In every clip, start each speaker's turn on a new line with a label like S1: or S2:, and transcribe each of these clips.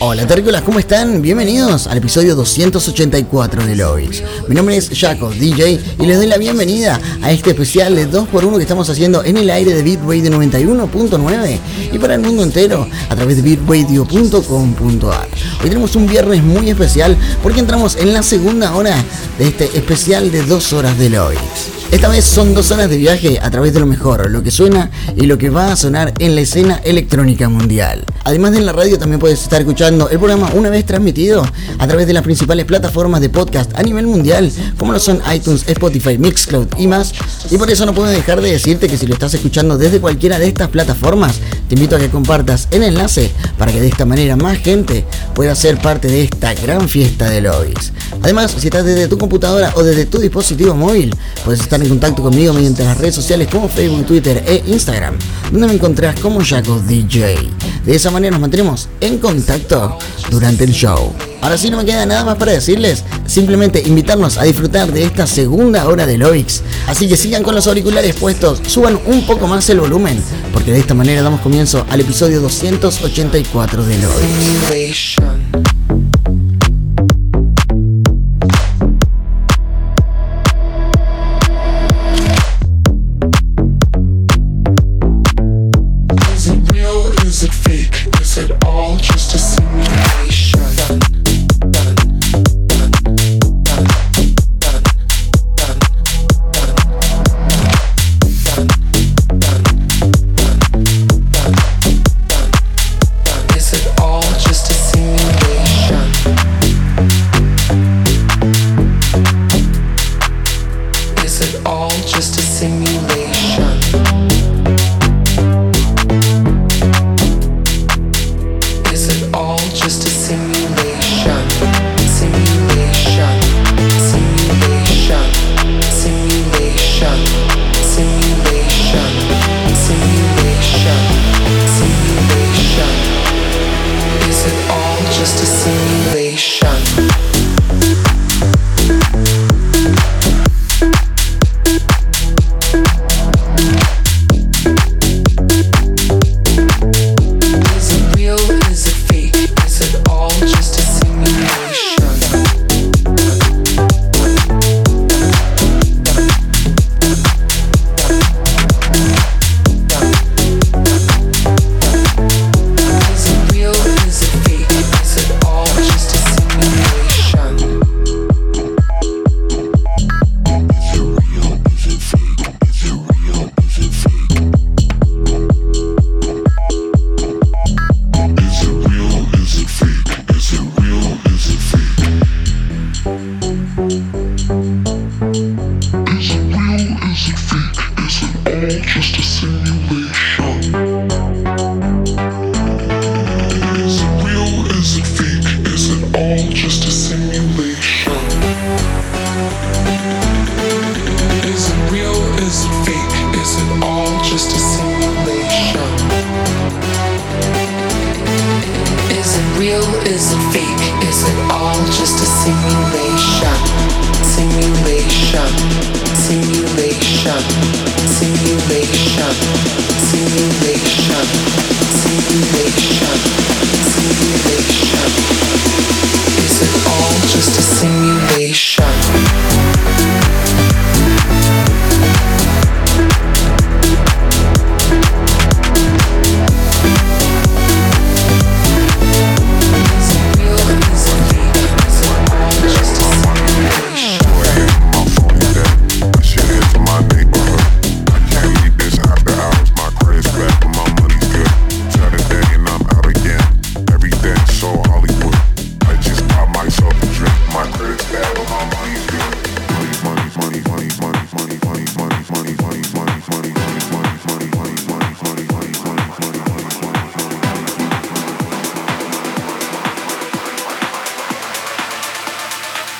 S1: Hola terrícolas, ¿cómo están? Bienvenidos al episodio 284 de Lois. Mi nombre es Jaco, DJ, y les doy la bienvenida a este especial de 2x1 que estamos haciendo en el aire de Beat Radio 91.9 y para el mundo entero a través de beatradio.com.ar. Hoy tenemos un viernes muy especial porque entramos en la segunda hora de este especial de 2 horas de Lois. Esta vez son dos horas de viaje a través de lo mejor, lo que suena y lo que va a sonar en la escena electrónica mundial. Además de en la radio también puedes estar escuchando el programa una vez transmitido a través de las principales plataformas de podcast a nivel mundial, como lo son iTunes, Spotify, Mixcloud y más. Y por eso no puedo dejar de decirte que si lo estás escuchando desde cualquiera de estas plataformas, te invito a que compartas el enlace para que de esta manera más gente pueda ser parte de esta gran fiesta de lobbies. Además, si estás desde tu computadora o desde tu dispositivo móvil, puedes estar en contacto conmigo mediante las redes sociales como Facebook, Twitter e Instagram, donde me como Jaco DJ. De esa manera nos mantenemos en contacto durante el show. Ahora sí no me queda nada más para decirles, simplemente invitarnos a disfrutar de esta segunda hora de Loix. Así que sigan con los auriculares puestos, suban un poco más el volumen, porque de esta manera damos comienzo al episodio 284 de Loix.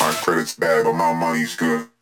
S2: My Credit's bad, but my money's good.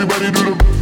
S2: Everybody do the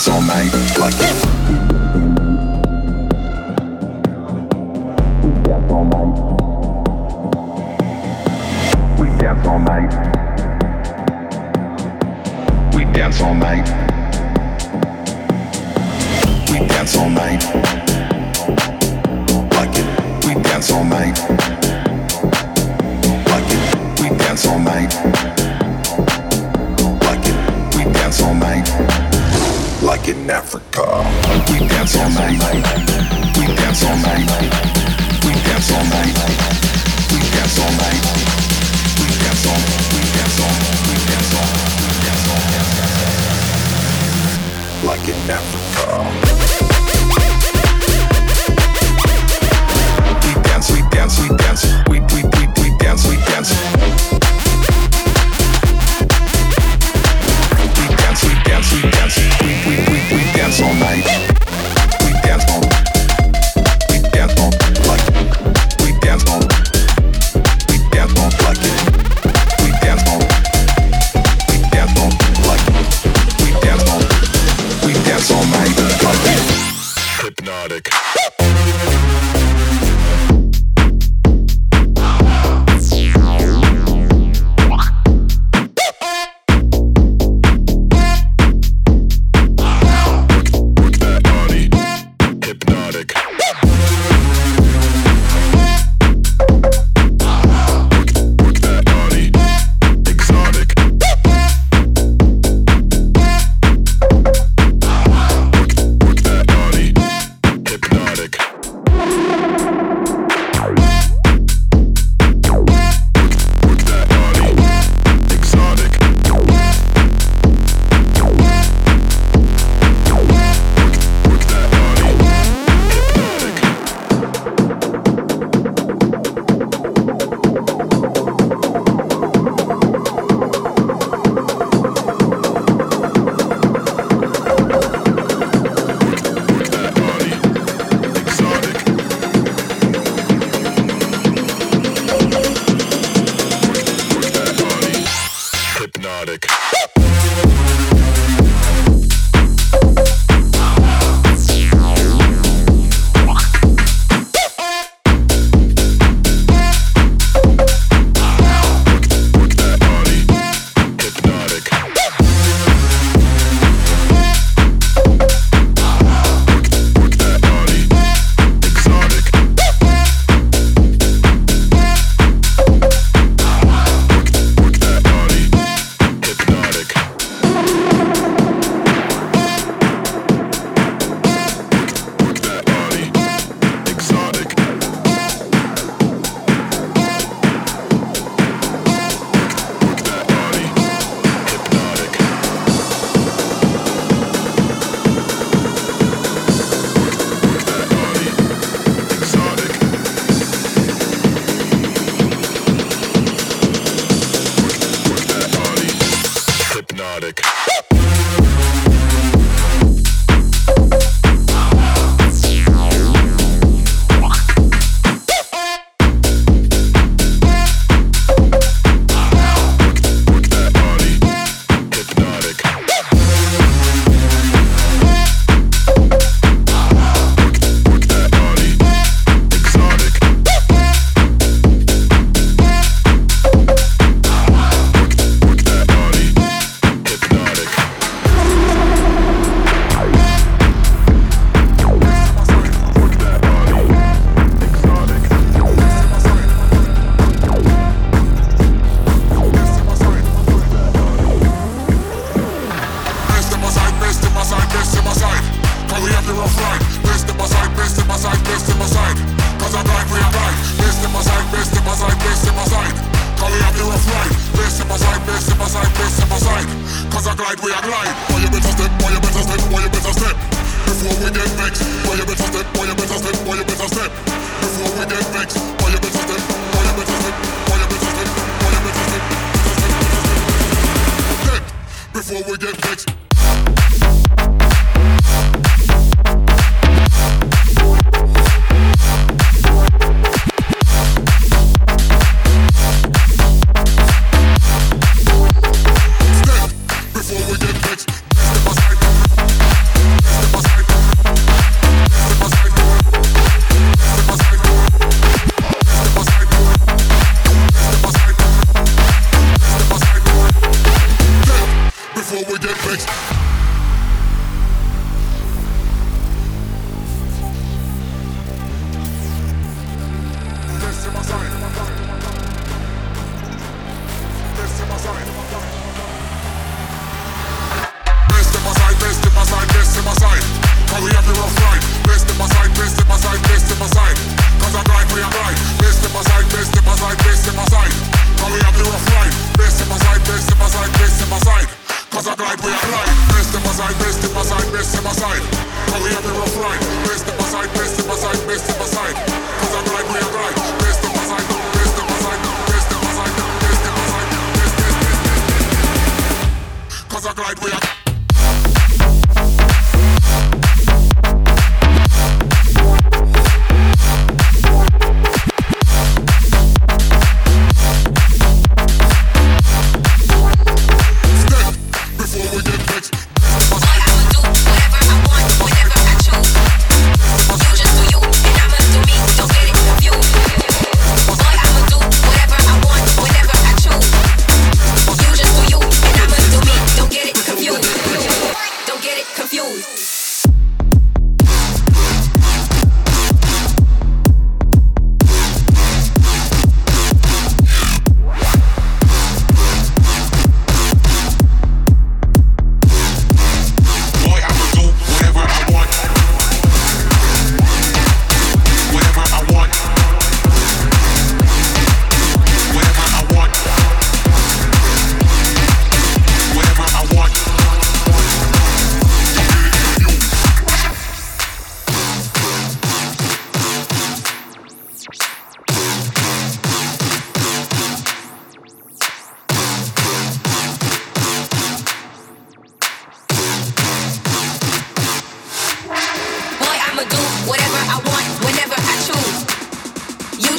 S3: dance all night. Like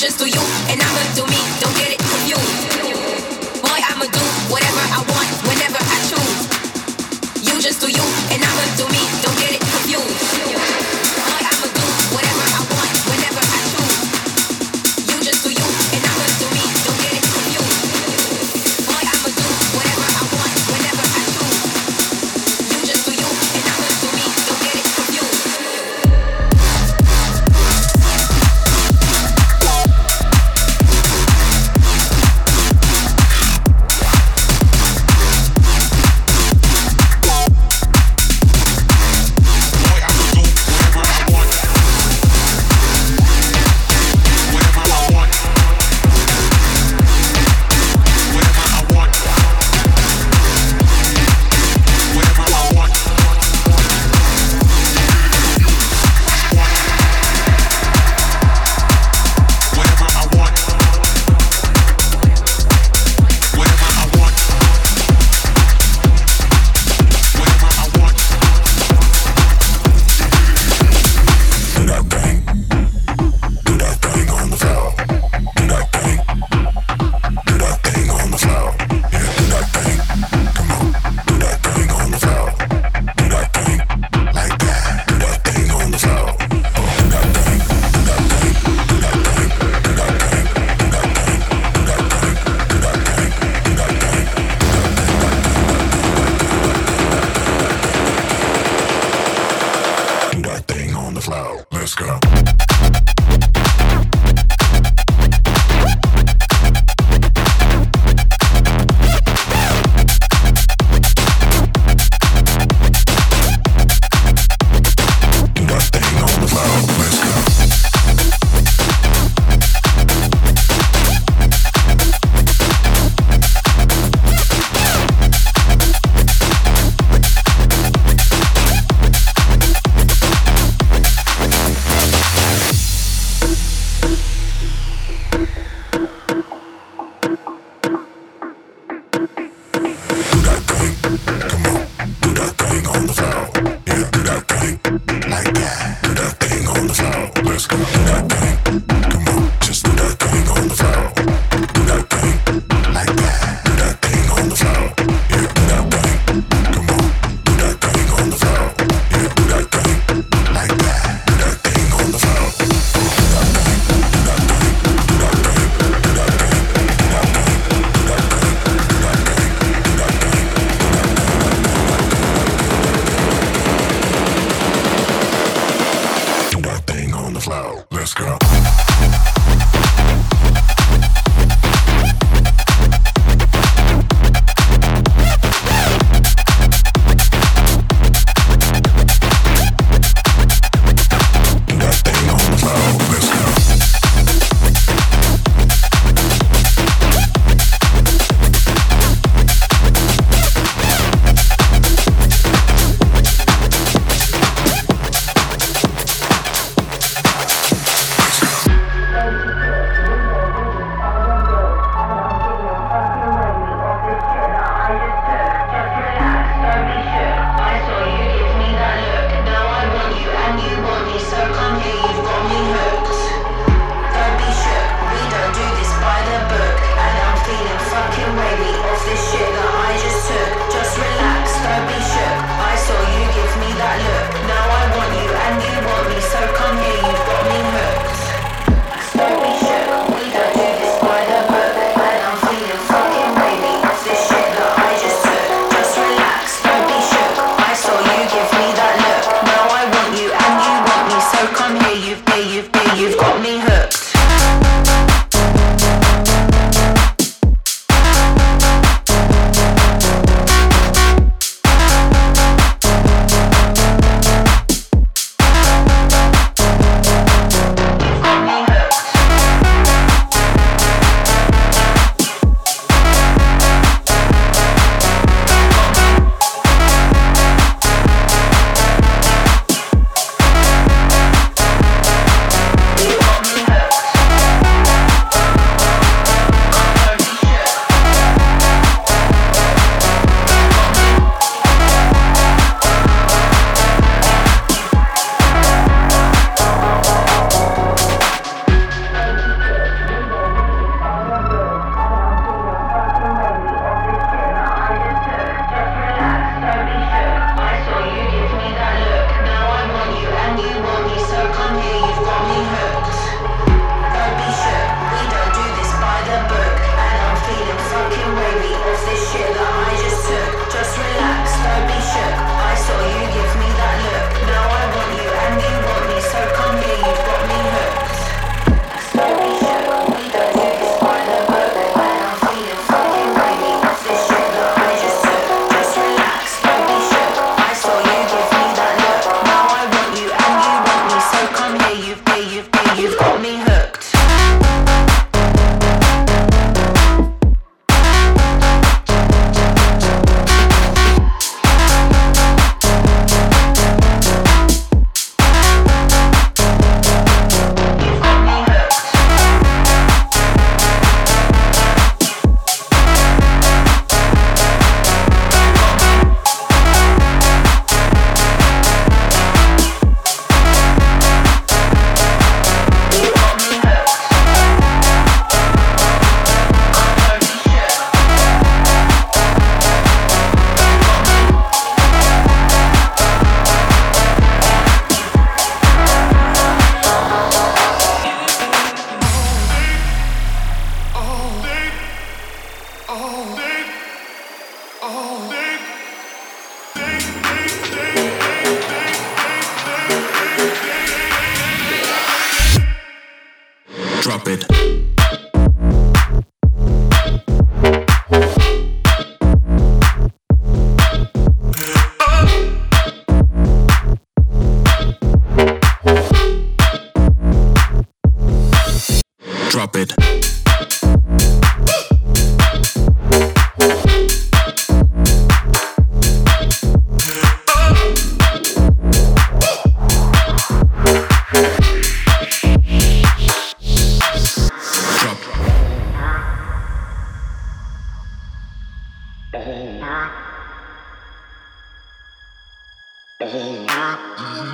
S2: just do you, and I'ma do me. Don't get
S4: it confused.
S5: Boy,
S6: I'ma do whatever I want, whenever I choose. You just do you, and I'ma do me.
S7: Don't get it confused.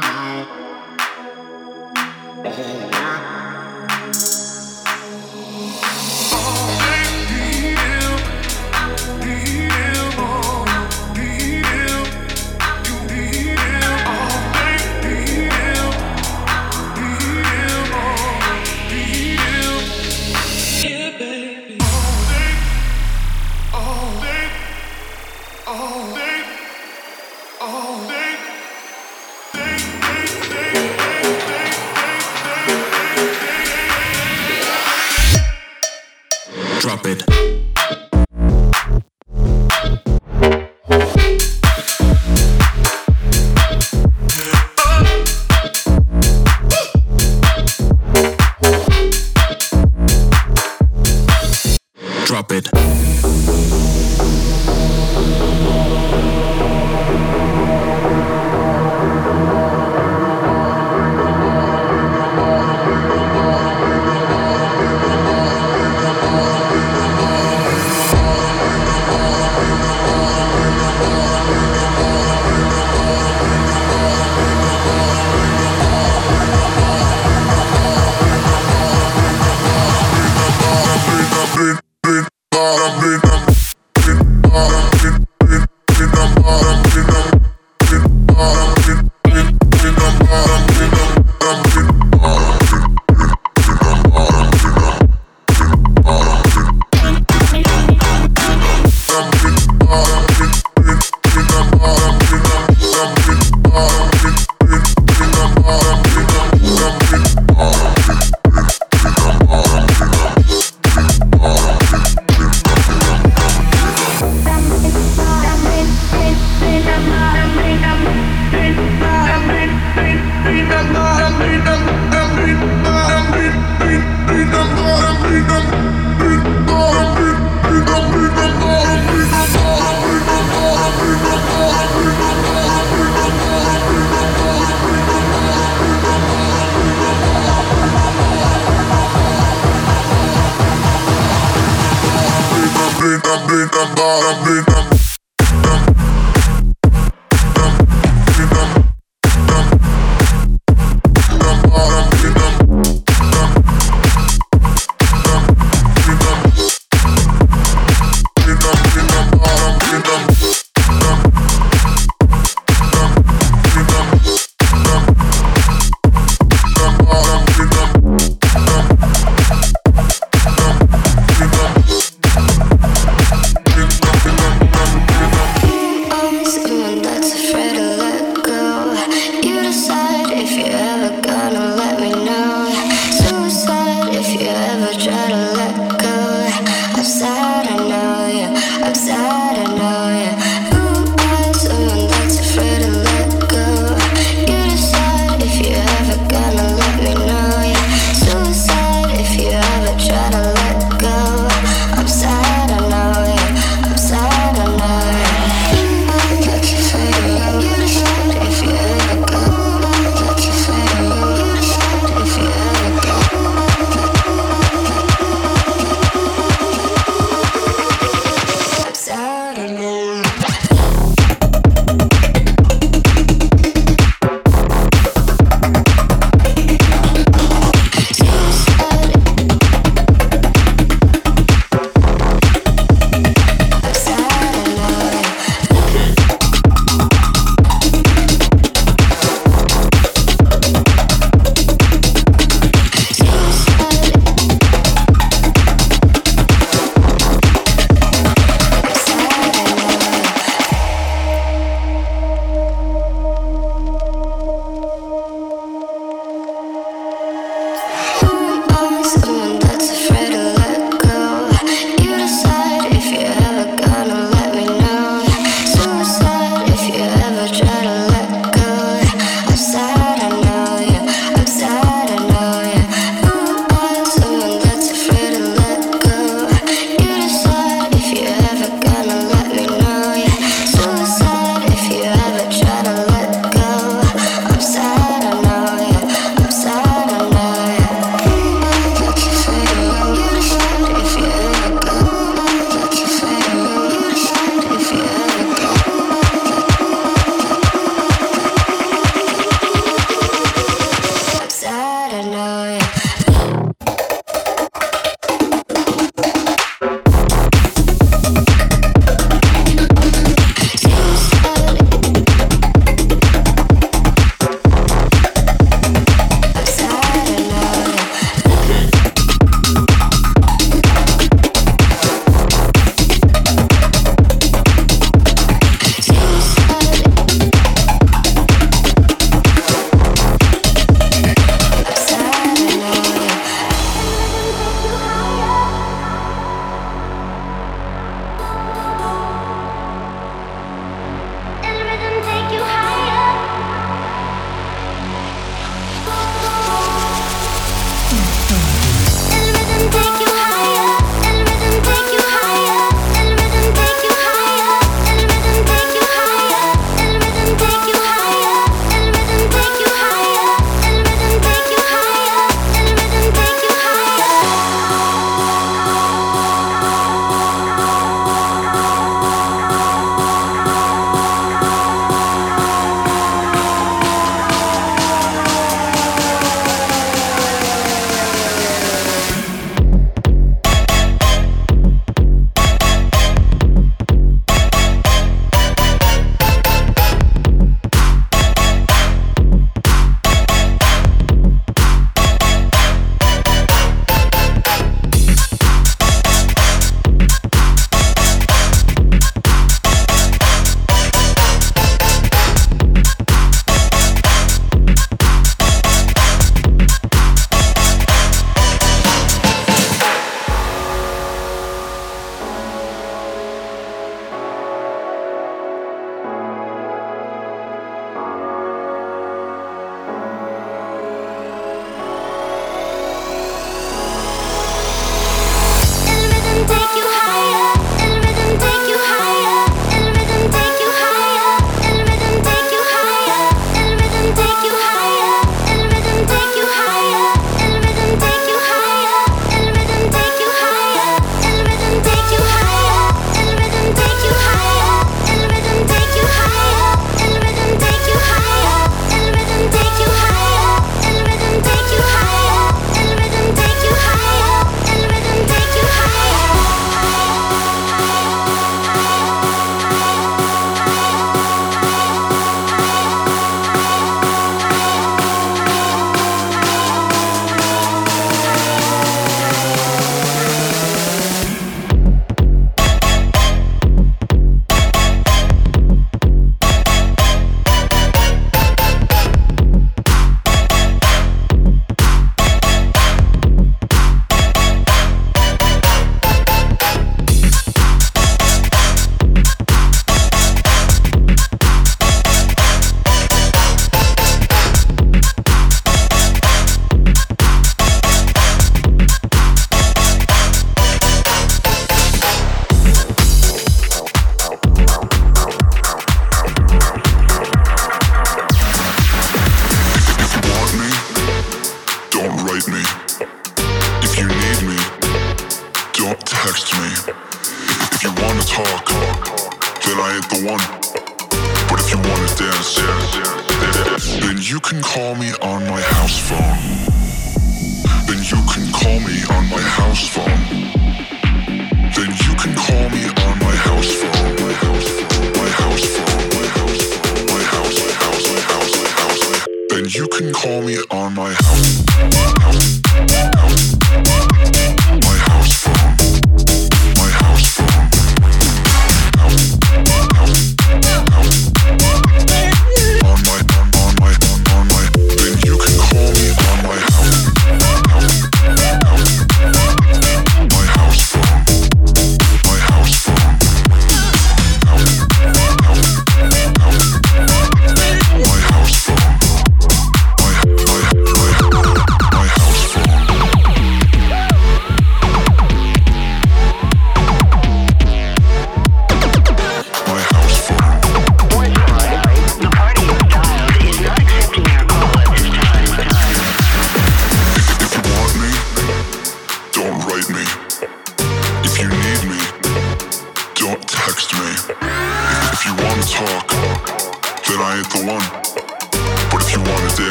S7: now.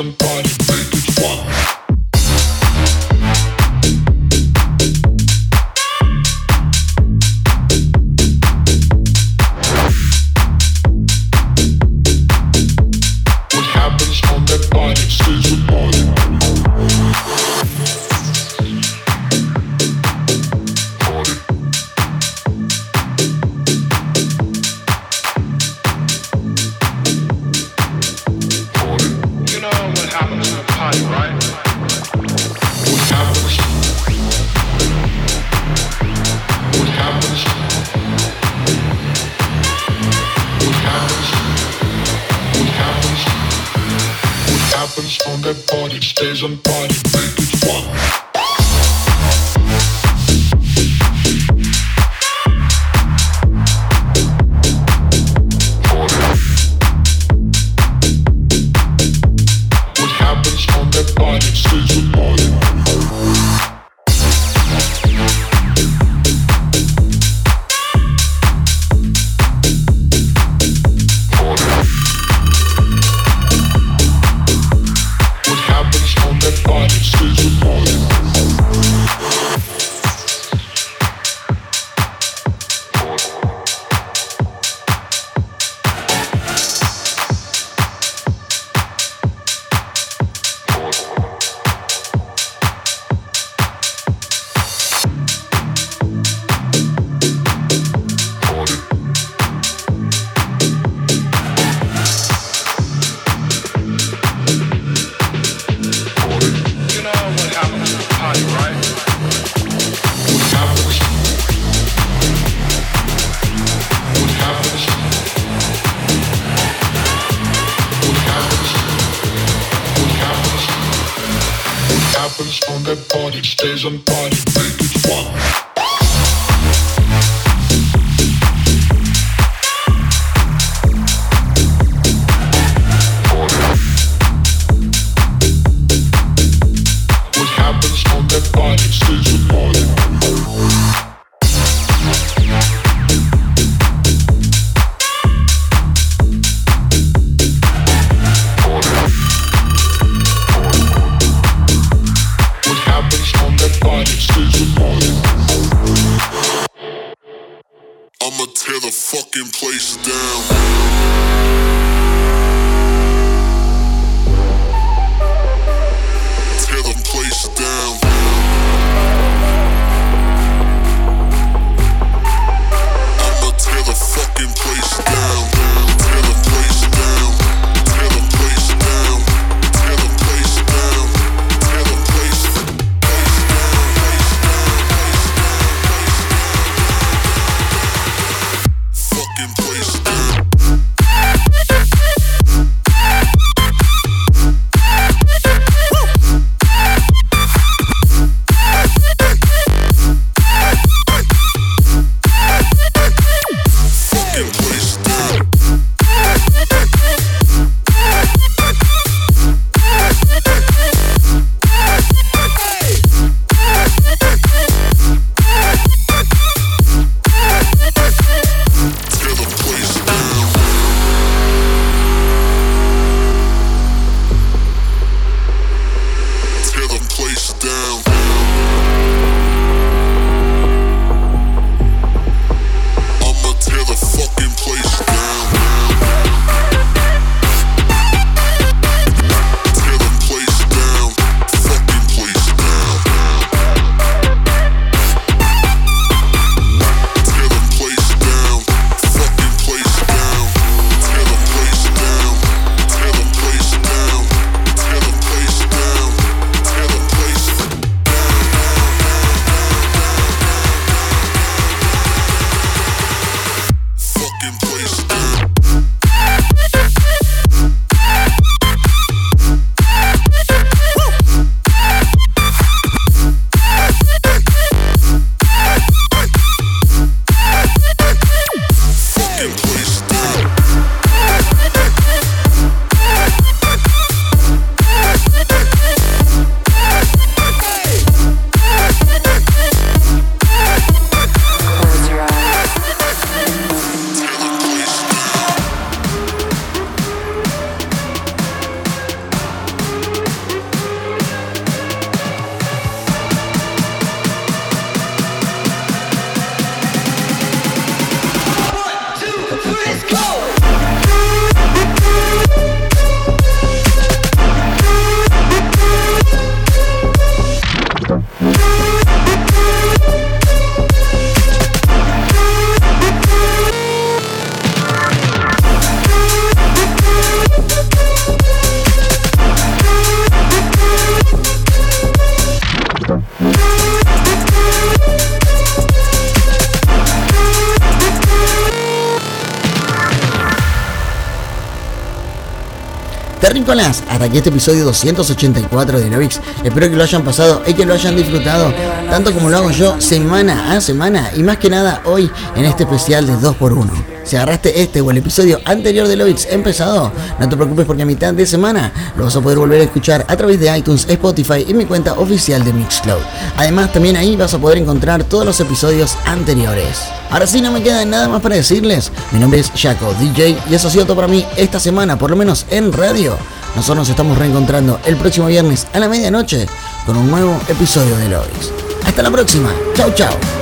S7: some fun.
S1: Hasta aquí este episodio 284 de Novix. Espero que lo hayan pasado y que lo hayan disfrutado, tanto como lo hago yo, semana a semana, y más que nada hoy en este especial de 2x1. Si agarraste este o el episodio anterior de Lovix empezado, no te preocupes porque a mitad de semana lo vas a poder volver a escuchar a través de iTunes, Spotify y mi cuenta oficial de Mixcloud. Además, también ahí vas a poder encontrar todos los episodios anteriores. Ahora sí, no me queda nada más para decirles. Mi nombre es Jaco DJ y eso ha sido todo para mí esta semana, por lo menos en radio. Nosotros nos estamos reencontrando el próximo viernes a la medianoche con un nuevo episodio de Lovix. Hasta la próxima. Chau, chau.